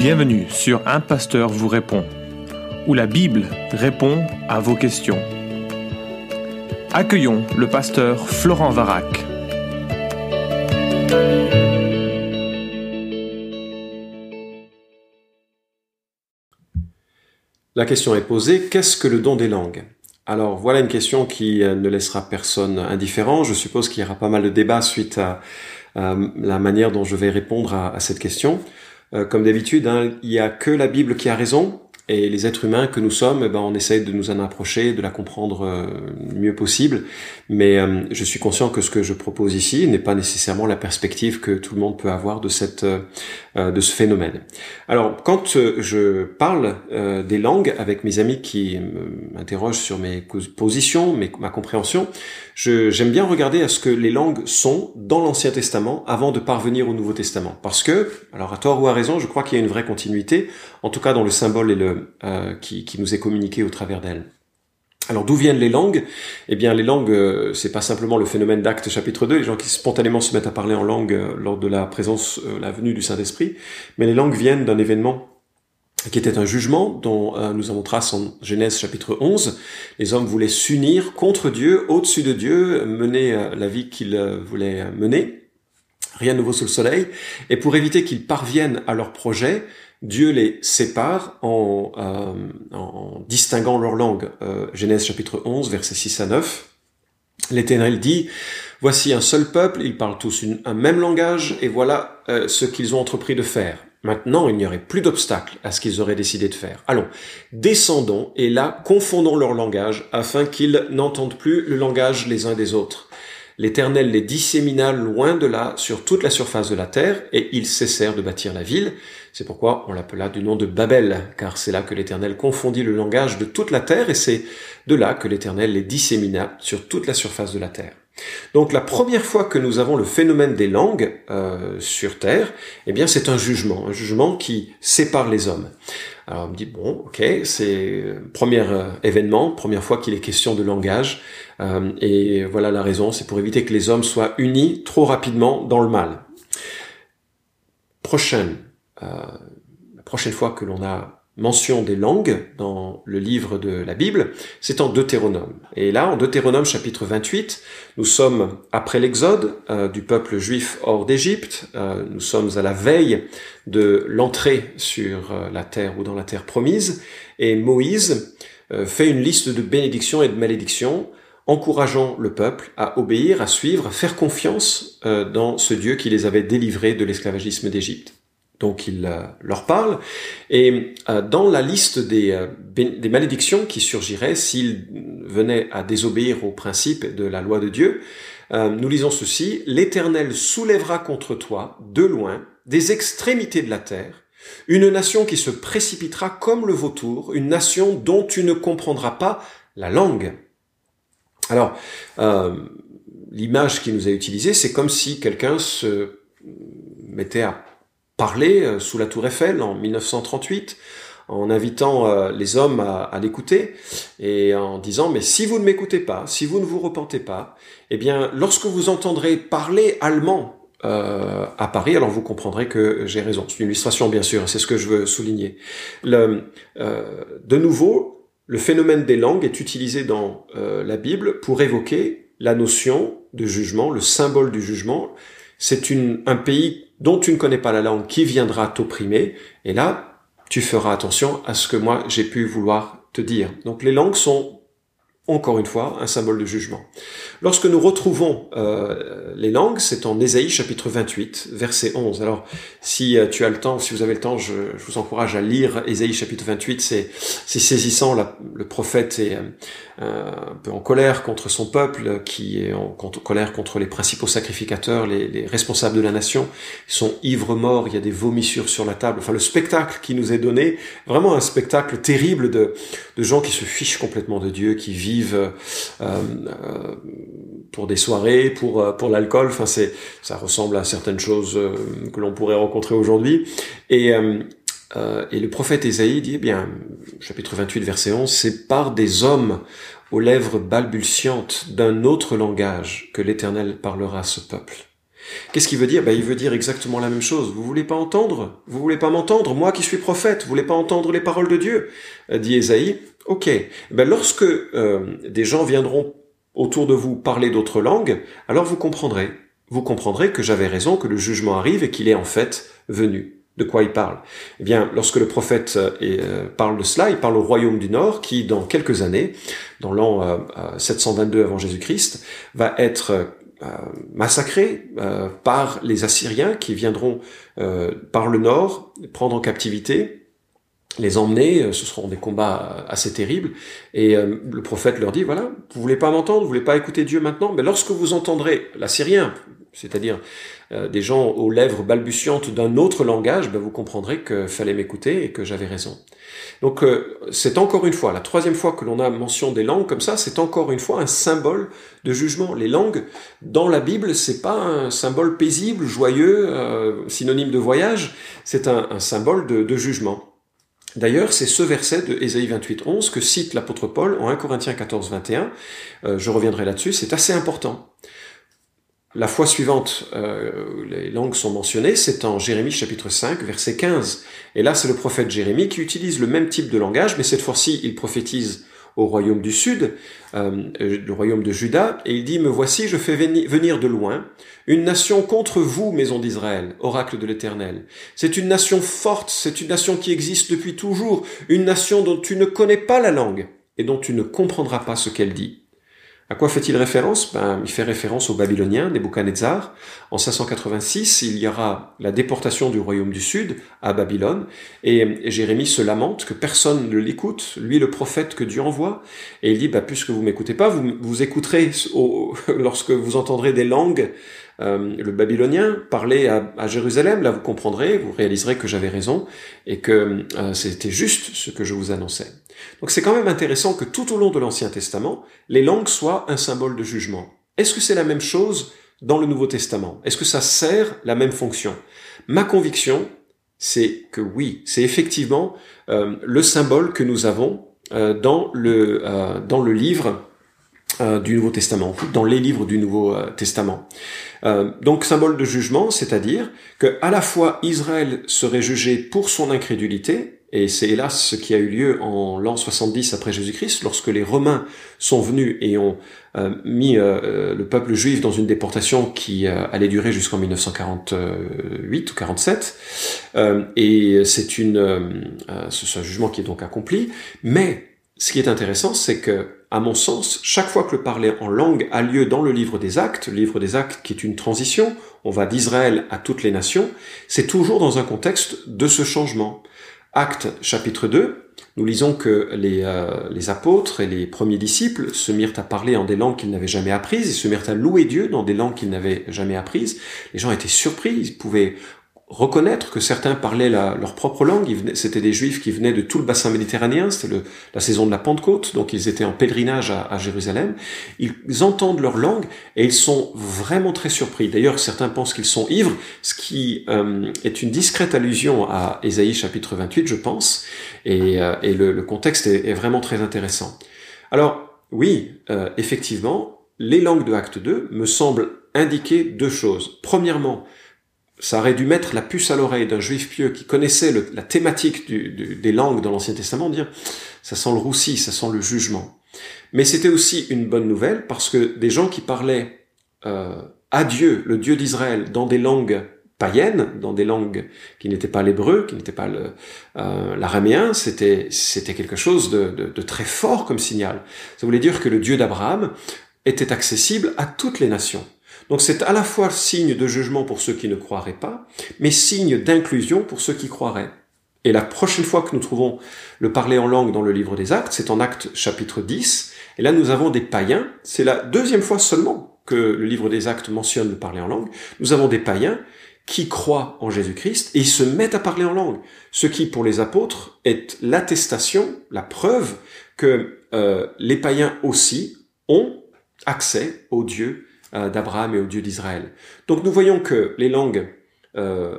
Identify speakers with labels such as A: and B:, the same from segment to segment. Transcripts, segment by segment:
A: Bienvenue sur Un Pasteur vous répond, où la Bible répond à vos questions. Accueillons le pasteur Florent Varac.
B: La question est posée, qu'est-ce que le don des langues? Alors voilà une question qui euh, ne laissera personne indifférent. Je suppose qu'il y aura pas mal de débats suite à, la manière dont je vais répondre à, cette question. Euh, comme d'habitude, hein, il n'y a que la Bible qui a raison. Et les êtres humains que nous sommes, ben, on essaye de nous en approcher, de la comprendre euh, le mieux possible. Mais euh, je suis conscient que ce que je propose ici n'est pas nécessairement la perspective que tout le monde peut avoir de cette euh, de ce phénomène. Alors, quand je parle des langues avec mes amis qui m'interrogent sur mes positions, mes, ma compréhension, j'aime bien regarder à ce que les langues sont dans l'Ancien Testament avant de parvenir au Nouveau Testament. Parce que, alors à tort ou à raison, je crois qu'il y a une vraie continuité, en tout cas dans le symbole et le euh, qui, qui nous est communiqué au travers d'elles. Alors d'où viennent les langues? Eh bien les langues, euh, c'est pas simplement le phénomène d'Actes chapitre 2, les gens qui spontanément se mettent à parler en langue euh, lors de la présence, la venue du Saint-Esprit, mais les langues viennent d'un événement qui était un jugement dont nous avons trace en Genèse chapitre 11. Les hommes voulaient s'unir contre Dieu, au-dessus de Dieu, mener la vie qu'ils voulaient mener. Rien de nouveau sous le soleil. Et pour éviter qu'ils parviennent à leur projet, Dieu les sépare en, euh, en distinguant leur langue. Euh, Genèse chapitre 11, versets 6 à 9. L'Éternel dit, Voici un seul peuple, ils parlent tous un même langage, et voilà euh, ce qu'ils ont entrepris de faire. Maintenant, il n'y aurait plus d'obstacle à ce qu'ils auraient décidé de faire. Allons, descendons, et là, confondons leur langage, afin qu'ils n'entendent plus le langage les uns des autres. L'Éternel les dissémina loin de là sur toute la surface de la terre, et ils cessèrent de bâtir la ville. C'est pourquoi on l'appela du nom de Babel, car c'est là que l'Éternel confondit le langage de toute la terre, et c'est de là que l'Éternel les dissémina sur toute la surface de la terre. Donc la première fois que nous avons le phénomène des langues euh, sur Terre, eh bien c'est un jugement, un jugement qui sépare les hommes. Alors on me dit bon, ok, c'est premier euh, événement, première fois qu'il est question de langage, euh, et voilà la raison, c'est pour éviter que les hommes soient unis trop rapidement dans le mal. Prochaine, la prochaine fois que l'on a mention des langues dans le livre de la Bible, c'est en Deutéronome. Et là, en Deutéronome chapitre 28, nous sommes après l'exode euh, du peuple juif hors d'Égypte, euh, nous sommes à la veille de l'entrée sur euh, la terre ou dans la terre promise, et Moïse fait une liste de bénédictions et de malédictions, encourageant le peuple à obéir, à suivre, à faire confiance dans ce Dieu qui les avait délivrés de l'esclavagisme d'Égypte. Donc il euh, leur parle. Et euh, dans la liste des, euh, des malédictions qui surgiraient s'ils venaient à désobéir au principe de la loi de Dieu, nous lisons ceci, L'Éternel soulèvera contre toi, de loin, des extrémités de la terre, une nation qui se précipitera comme le vautour, une nation dont tu ne comprendras pas la langue. Alors, l'image qui nous est utilisée, c'est comme si quelqu'un se mettait à parler euh, sous la tour Eiffel en 1938 en invitant euh, les hommes à, l'écouter et en disant mais si vous ne m'écoutez pas, si vous ne vous repentez pas, eh bien lorsque vous entendrez parler allemand euh, à Paris, alors vous comprendrez que j'ai raison. C'est une illustration bien sûr, c'est ce que je veux souligner. De nouveau, le phénomène des langues est utilisé dans la Bible pour évoquer la notion de jugement, le symbole du jugement. C'est un pays dont tu ne connais pas la langue qui viendra t'opprimer. Et là, tu feras attention à ce que moi j'ai pu vouloir te dire. Donc les langues sont encore une fois, un symbole de jugement. Lorsque nous retrouvons euh, les langues, c'est en Ésaïe chapitre 28, verset 11. Alors, si euh, tu as le temps, si vous avez le temps, je, vous encourage à lire Ésaïe chapitre 28. C'est, saisissant. le prophète est euh, un peu en colère contre son peuple, qui est en, colère contre les principaux sacrificateurs, les, les, responsables de la nation. Ils sont ivres morts. Il y a des vomissures sur la table. Enfin, le spectacle qui nous est donné, vraiment un spectacle terrible de gens qui se fichent complètement de Dieu, qui vivent euh, euh, pour des soirées, pour euh, pour l'alcool. Enfin, c'est ça ressemble à certaines choses que l'on pourrait rencontrer aujourd'hui. Et et le prophète Ésaïe dit, eh bien, chapitre 28, verset 11, c'est par des hommes aux lèvres balbutiantes d'un autre langage que l'Éternel parlera à ce peuple. Qu'est-ce qu'il veut dire? Ben, Il veut dire exactement la même chose. Vous voulez pas entendre? Vous voulez pas m'entendre? Moi qui suis prophète, vous voulez pas entendre les paroles de Dieu? Dit Ésaïe. Ok. Ben, lorsque euh, des gens viendront autour de vous parler d'autres langues, alors vous comprendrez. Vous comprendrez que j'avais raison, que le jugement arrive et qu'il est en fait venu. De quoi il parle? Eh bien, lorsque le prophète euh, euh, parle de cela, il parle au royaume du Nord qui, dans quelques années, dans l'an 722 avant Jésus-Christ, va être massacré par les Assyriens qui viendront par le Nord prendre en captivité les emmener, euh, ce seront des combats euh, assez terribles, et euh, le prophète leur dit, voilà, vous voulez pas m'entendre, vous voulez pas écouter Dieu maintenant, mais lorsque vous entendrez l'assyrien, c'est-à-dire des gens aux lèvres balbutiantes d'un autre langage, ben vous comprendrez qu'il fallait m'écouter et que j'avais raison. Donc c'est encore une fois, la troisième fois que l'on a mention des langues comme ça, c'est encore une fois un symbole de jugement. Les langues, dans la Bible, c'est pas un symbole paisible, joyeux, synonyme de voyage, c'est un, symbole de jugement. D'ailleurs, c'est ce verset de Ésaïe 28, 11 que cite l'apôtre Paul en 1 Corinthiens 14, 21. Euh, je reviendrai là-dessus, c'est assez important. La fois suivante, euh, les langues sont mentionnées, c'est en Jérémie chapitre 5, verset 15. Et là, c'est le prophète Jérémie qui utilise le même type de langage, mais cette fois-ci, il prophétise au royaume du sud, euh, le royaume de Juda, et il dit, Me voici, je fais venir de loin une nation contre vous, maison d'Israël, oracle de l'Éternel. C'est une nation forte, c'est une nation qui existe depuis toujours, une nation dont tu ne connais pas la langue et dont tu ne comprendras pas ce qu'elle dit. À quoi fait-il référence? Ben, Il fait référence aux Babyloniens, Nebuchadnezzar. En 586, il y aura la déportation du royaume du Sud à Babylone, et, Jérémie se lamente que personne ne l'écoute, lui le prophète que Dieu envoie, et il dit, bah, puisque vous m'écoutez pas, vous écouterez lorsque vous entendrez des langues euh, le babylonien parlait à, Jérusalem, là vous comprendrez, vous réaliserez que j'avais raison et que euh, c'était juste ce que je vous annonçais. Donc c'est quand même intéressant que tout au long de l'Ancien Testament, les langues soient un symbole de jugement. Est-ce que c'est la même chose dans le Nouveau Testament? Est-ce que ça sert la même fonction? Ma conviction, c'est que oui, c'est effectivement euh, le symbole que nous avons dans, le, dans le livre du Nouveau Testament, dans les livres du Nouveau Testament. Euh, donc symbole de jugement, c'est-à-dire que à la fois Israël serait jugé pour son incrédulité, et c'est hélas ce qui a eu lieu en l'an 70 après Jésus-Christ, lorsque les Romains sont venus et ont euh, mis euh, le peuple juif dans une déportation qui allait durer jusqu'en 1948 ou 47. et c'est une, c'est un jugement qui est donc accompli. Mais ce qui est intéressant, c'est que, à mon sens, chaque fois que le parler en langue a lieu dans le livre des actes, le livre des actes qui est une transition, on va d'Israël à toutes les nations, c'est toujours dans un contexte de ce changement. Acte chapitre 2, nous lisons que les, euh, les, apôtres et les premiers disciples se mirent à parler en des langues qu'ils n'avaient jamais apprises, ils se mirent à louer Dieu dans des langues qu'ils n'avaient jamais apprises. Les gens étaient surpris, ils pouvaient reconnaître que certains parlaient leur propre langue. C'était des juifs qui venaient de tout le bassin méditerranéen. C'était la saison de la Pentecôte, donc ils étaient en pèlerinage à, Jérusalem. Ils entendent leur langue et ils sont vraiment très surpris. D'ailleurs, certains pensent qu'ils sont ivres, ce qui euh, est une discrète allusion à Ésaïe chapitre 28, je pense. Et, euh, le, contexte est, vraiment très intéressant. Alors, oui, euh, effectivement, les langues de Acte 2 me semblent indiquer deux choses. Premièrement, ça aurait dû mettre la puce à l'oreille d'un juif pieux qui connaissait la thématique des langues dans l'Ancien Testament, dire ça sent le roussi, ça sent le jugement. Mais c'était aussi une bonne nouvelle parce que des gens qui parlaient euh, à Dieu, le Dieu d'Israël, dans des langues païennes, dans des langues qui n'étaient pas l'hébreu, qui n'étaient pas euh, l'araméen, c'était c'était quelque chose de, de très fort comme signal. Ça voulait dire que le Dieu d'Abraham était accessible à toutes les nations. Donc c'est à la fois signe de jugement pour ceux qui ne croiraient pas, mais signe d'inclusion pour ceux qui croiraient. Et la prochaine fois que nous trouvons le parler en langue dans le livre des actes, c'est en acte chapitre 10, et là nous avons des païens, c'est la deuxième fois seulement que le livre des actes mentionne le parler en langue, nous avons des païens qui croient en Jésus-Christ et ils se mettent à parler en langue, ce qui pour les apôtres est l'attestation, la preuve que euh, les païens aussi ont accès au Dieu d'Abraham et au Dieu d'Israël. Donc nous voyons que les langues euh,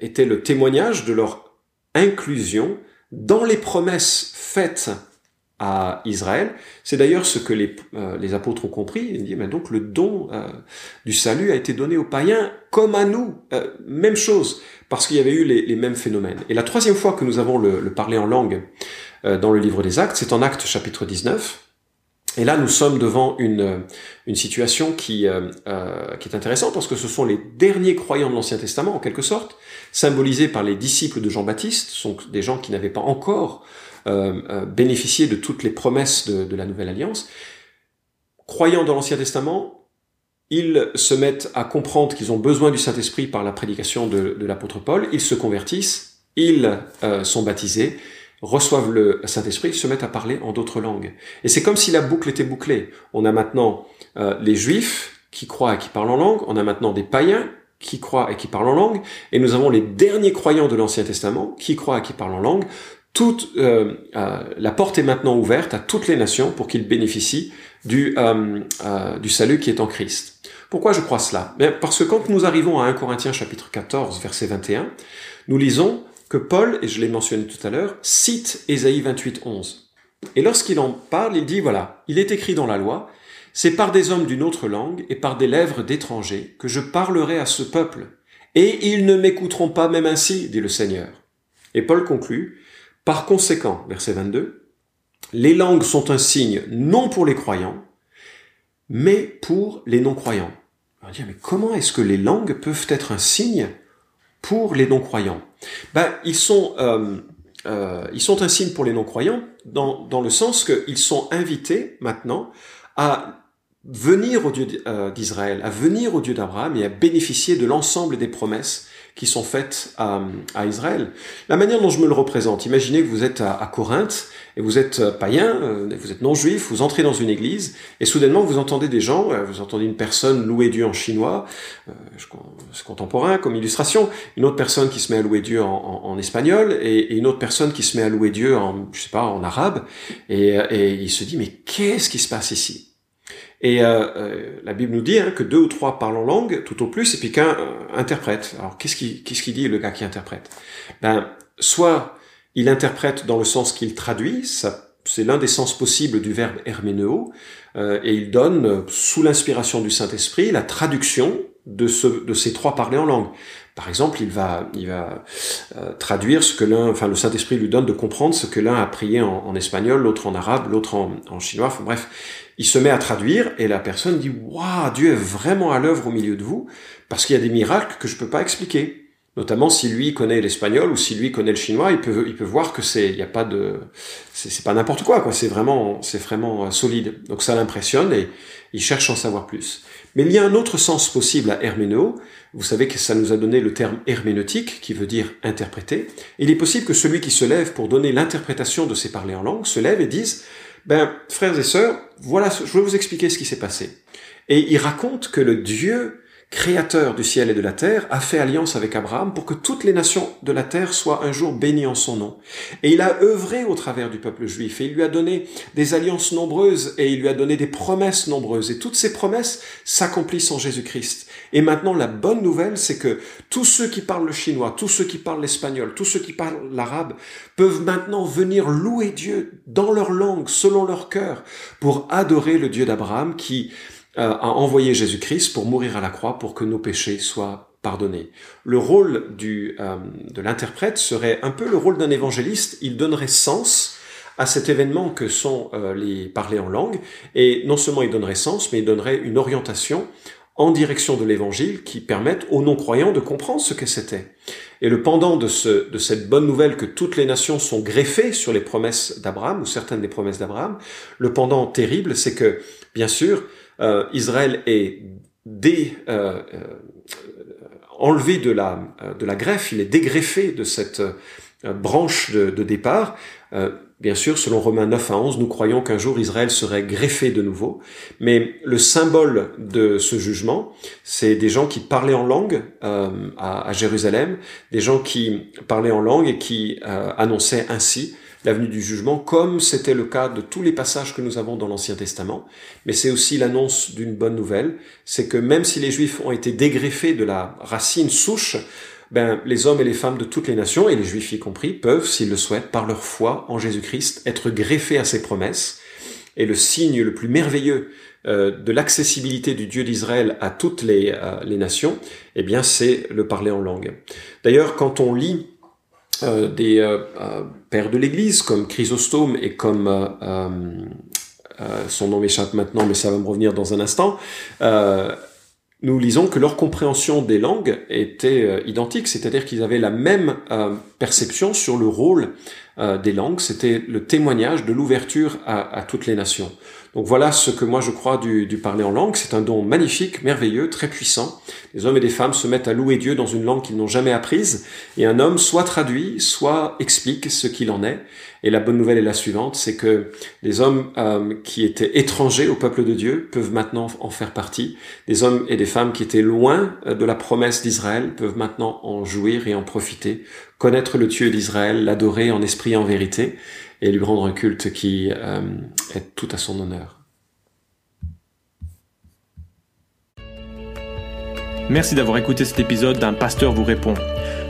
B: étaient le témoignage de leur inclusion dans les promesses faites à Israël. C'est d'ailleurs ce que les, euh, les, apôtres ont compris. Ils disent, mais donc le don euh, du salut a été donné aux païens comme à nous. Euh, même chose, parce qu'il y avait eu les, les, mêmes phénomènes. Et la troisième fois que nous avons le, le parler en langue dans le livre des Actes, c'est en Actes chapitre 19. Et là, nous sommes devant une, une situation qui, euh, qui est intéressante parce que ce sont les derniers croyants de l'Ancien Testament, en quelque sorte, symbolisés par les disciples de Jean-Baptiste, sont des gens qui n'avaient pas encore euh, euh, bénéficier de toutes les promesses de, la Nouvelle Alliance. Croyant dans l'Ancien Testament, ils se mettent à comprendre qu'ils ont besoin du Saint-Esprit par la prédication de, l'apôtre Paul, ils se convertissent, ils euh, sont baptisés, reçoivent le Saint-Esprit, se mettent à parler en d'autres langues. Et c'est comme si la boucle était bouclée. On a maintenant les Juifs qui croient et qui parlent en langue, on a maintenant des païens qui croient et qui parlent en langue, et nous avons les derniers croyants de l'Ancien Testament qui croient et qui parlent en langue toute euh, euh, la porte est maintenant ouverte à toutes les nations pour qu'ils bénéficient du, euh, du salut qui est en Christ. Pourquoi je crois cela? Bien, Parce que quand nous arrivons à 1 Corinthiens chapitre 14 verset 21, nous lisons que Paul, et je l'ai mentionné tout à l'heure, cite Ésaïe 28, 11. Et lorsqu'il en parle, il dit, voilà, il est écrit dans la loi, c'est par des hommes d'une autre langue et par des lèvres d'étrangers que je parlerai à ce peuple, et ils ne m'écouteront pas même ainsi, dit le Seigneur. Et Paul conclut, par conséquent, verset 22, les langues sont un signe non pour les croyants, mais pour les non-croyants. On va dire, mais comment est-ce que les langues peuvent être un signe pour les non-croyants. Ben, ils sont, euh, euh, ils sont un signe pour les non-croyants dans, dans le sens qu'ils sont invités maintenant à venir au Dieu euh, d'Israël, à venir au Dieu d'Abraham et à bénéficier de l'ensemble des promesses qui sont faites à, à, Israël. La manière dont je me le représente, imaginez que vous êtes à, Corinthe et vous êtes euh, païen, euh, vous êtes non-juif, vous entrez dans une église et soudainement vous entendez des gens, euh, vous entendez une personne louer Dieu en chinois, c'est contemporain comme illustration, une autre personne qui se met à louer Dieu en, espagnol et, une autre personne qui se met à louer Dieu en, je sais pas, en arabe et il se dit mais qu'est-ce qui se passe ici? Et euh, euh, la Bible nous dit hein, que deux ou trois parlent en langue, tout au plus, et puis qu'un euh, interprète. Alors qu'est-ce qu'il dit le gars qui interprète? Ben, soit il interprète dans le sens qu'il traduit, c'est l'un des sens possibles du verbe herméneo, et il donne, sous l'inspiration du Saint-Esprit, la traduction de, ce, de ces trois parlers en langue. Par exemple, il va, va traduire ce que l'un, enfin le Saint-Esprit lui donne de comprendre ce que l'un a prié en, espagnol, l'autre en arabe, l'autre en, chinois. Enfin bref, il se met à traduire et la personne dit waouh Dieu est vraiment à l'œuvre au milieu de vous parce qu'il y a des miracles que je peux pas expliquer. Notamment si lui connaît l'espagnol ou si lui connaît le chinois, il peut il peut voir que c'est il y a pas de c'est pas n'importe quoi quoi. C'est vraiment c'est vraiment euh, solide. Donc ça l'impressionne et il cherche à en savoir plus. Mais il y a un autre sens possible à herméno. Vous savez que ça nous a donné le terme herméneutique, qui veut dire interpréter. Il est possible que celui qui se lève pour donner l'interprétation de ces parlers en langue se lève et dise ben, frères et sœurs, voilà, je vais vous expliquer ce qui s'est passé. Et il raconte que le Dieu créateur du ciel et de la terre, a fait alliance avec Abraham pour que toutes les nations de la terre soient un jour bénies en son nom. Et il a œuvré au travers du peuple juif, et il lui a donné des alliances nombreuses, et il lui a donné des promesses nombreuses, et toutes ces promesses s'accomplissent en Jésus-Christ. Et maintenant, la bonne nouvelle, c'est que tous ceux qui parlent le chinois, tous ceux qui parlent l'espagnol, tous ceux qui parlent l'arabe, peuvent maintenant venir louer Dieu dans leur langue, selon leur cœur, pour adorer le Dieu d'Abraham qui a envoyé Jésus-Christ pour mourir à la croix pour que nos péchés soient pardonnés. Le rôle du, euh, de l'interprète serait un peu le rôle d'un évangéliste. Il donnerait sens à cet événement que sont euh, les parler en langue, et non seulement il donnerait sens, mais il donnerait une orientation en direction de l'évangile qui permette aux non-croyants de comprendre ce que c'était. Et le pendant de, ce, de cette bonne nouvelle que toutes les nations sont greffées sur les promesses d'Abraham, ou certaines des promesses d'Abraham, le pendant terrible, c'est que, bien sûr, euh, Israël est dé, euh, euh, enlevé de la, de la greffe, il est dégreffé de cette branche de, départ. Bien sûr, selon Romains 9 à 11, nous croyons qu'un jour Israël serait greffé de nouveau. Mais le symbole de ce jugement, c'est des gens qui parlaient en langue euh, à, Jérusalem, des gens qui parlaient en langue et qui euh, annonçaient ainsi l'avenue du jugement, comme c'était le cas de tous les passages que nous avons dans l'Ancien Testament. Mais c'est aussi l'annonce d'une bonne nouvelle, c'est que même si les Juifs ont été dégreffés de la racine souche ben, les hommes et les femmes de toutes les nations, et les juifs y compris, peuvent, s'ils le souhaitent, par leur foi en Jésus-Christ, être greffés à ses promesses. Et le signe le plus merveilleux euh, de l'accessibilité du Dieu d'Israël à toutes les, euh, les nations, eh bien, c'est le parler en langue. D'ailleurs, quand on lit euh, des euh, euh, pères de l'Église comme Chrysostome et comme son nom m'échappe maintenant, mais ça va me revenir dans un instant. nous lisons que leur compréhension des langues était identique, c'est-à-dire qu'ils avaient la même perception sur le rôle des langues. C'était le témoignage de l'ouverture à, à toutes les nations. Donc voilà ce que moi je crois du, parler en langue. C'est un don magnifique, merveilleux, très puissant. Les hommes et les femmes se mettent à louer Dieu dans une langue qu'ils n'ont jamais apprise, et un homme soit traduit, soit explique ce qu'il en est. Et la bonne nouvelle est la suivante, c'est que les hommes euh, qui étaient étrangers au peuple de Dieu peuvent maintenant en faire partie. Des hommes et des femmes qui étaient loin euh, de la promesse d'Israël peuvent maintenant en jouir et en profiter, connaître le Dieu d'Israël, l'adorer en esprit et en vérité et lui rendre un culte qui euh, est tout à son honneur.
A: Merci d'avoir écouté cet épisode d'un pasteur vous répond.